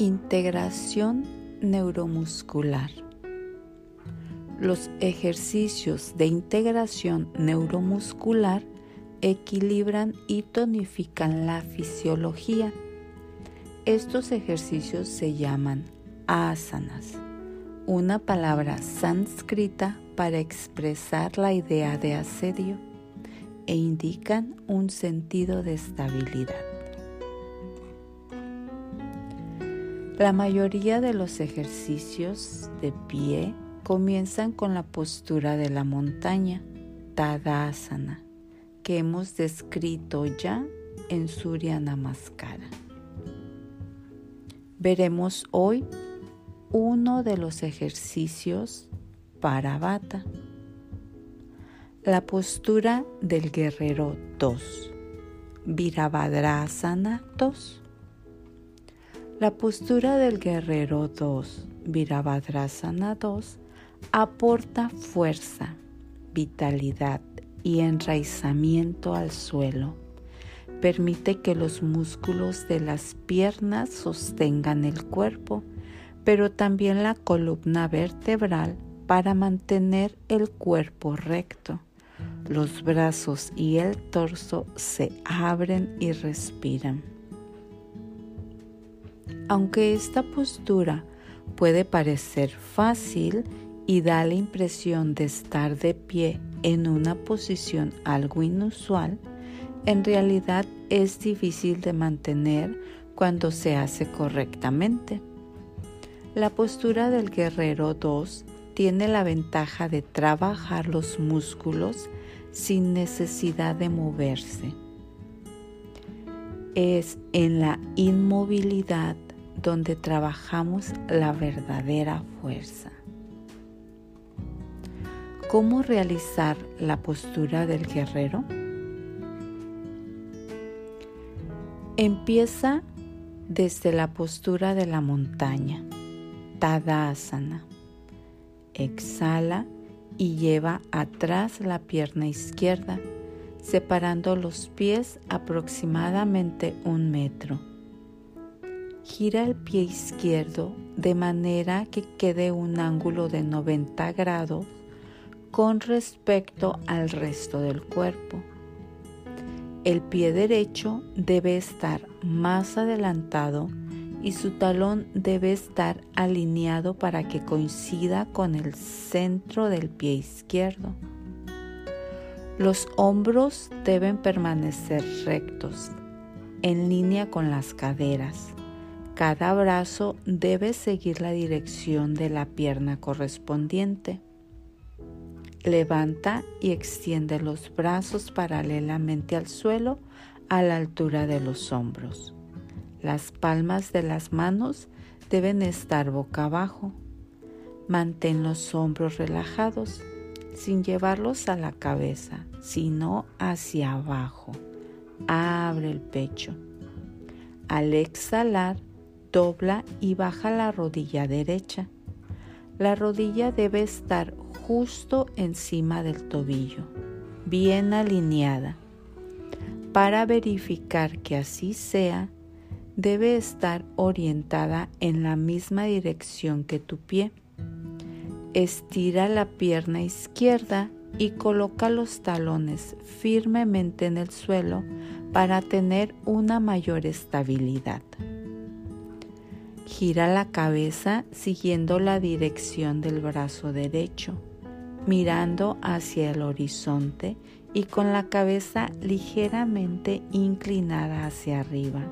Integración neuromuscular. Los ejercicios de integración neuromuscular equilibran y tonifican la fisiología. Estos ejercicios se llaman asanas, una palabra sánscrita para expresar la idea de asedio e indican un sentido de estabilidad. La mayoría de los ejercicios de pie comienzan con la postura de la montaña, Tadasana, que hemos descrito ya en Surya Namaskara. Veremos hoy uno de los ejercicios para Bata. La postura del guerrero 2, Virabhadrasana 2. La postura del guerrero 2, Virabhadrasana 2, aporta fuerza, vitalidad y enraizamiento al suelo. Permite que los músculos de las piernas sostengan el cuerpo, pero también la columna vertebral para mantener el cuerpo recto. Los brazos y el torso se abren y respiran. Aunque esta postura puede parecer fácil y da la impresión de estar de pie en una posición algo inusual, en realidad es difícil de mantener cuando se hace correctamente. La postura del guerrero 2 tiene la ventaja de trabajar los músculos sin necesidad de moverse. Es en la inmovilidad donde trabajamos la verdadera fuerza. ¿Cómo realizar la postura del guerrero? Empieza desde la postura de la montaña, Tadasana. Exhala y lleva atrás la pierna izquierda, separando los pies aproximadamente un metro gira el pie izquierdo de manera que quede un ángulo de 90 grados con respecto al resto del cuerpo. El pie derecho debe estar más adelantado y su talón debe estar alineado para que coincida con el centro del pie izquierdo. Los hombros deben permanecer rectos, en línea con las caderas. Cada brazo debe seguir la dirección de la pierna correspondiente. Levanta y extiende los brazos paralelamente al suelo a la altura de los hombros. Las palmas de las manos deben estar boca abajo. Mantén los hombros relajados sin llevarlos a la cabeza, sino hacia abajo. Abre el pecho. Al exhalar, dobla y baja la rodilla derecha. La rodilla debe estar justo encima del tobillo, bien alineada. Para verificar que así sea, debe estar orientada en la misma dirección que tu pie. Estira la pierna izquierda y coloca los talones firmemente en el suelo para tener una mayor estabilidad. Gira la cabeza siguiendo la dirección del brazo derecho, mirando hacia el horizonte y con la cabeza ligeramente inclinada hacia arriba.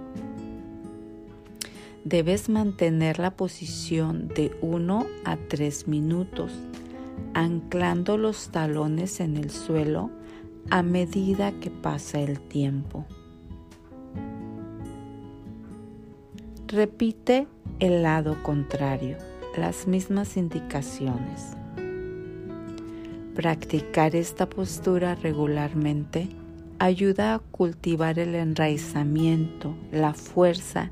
Debes mantener la posición de 1 a 3 minutos, anclando los talones en el suelo a medida que pasa el tiempo. Repite el lado contrario, las mismas indicaciones. Practicar esta postura regularmente ayuda a cultivar el enraizamiento, la fuerza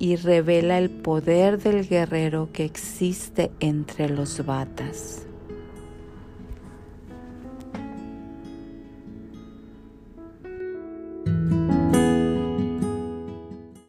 y revela el poder del guerrero que existe entre los batas.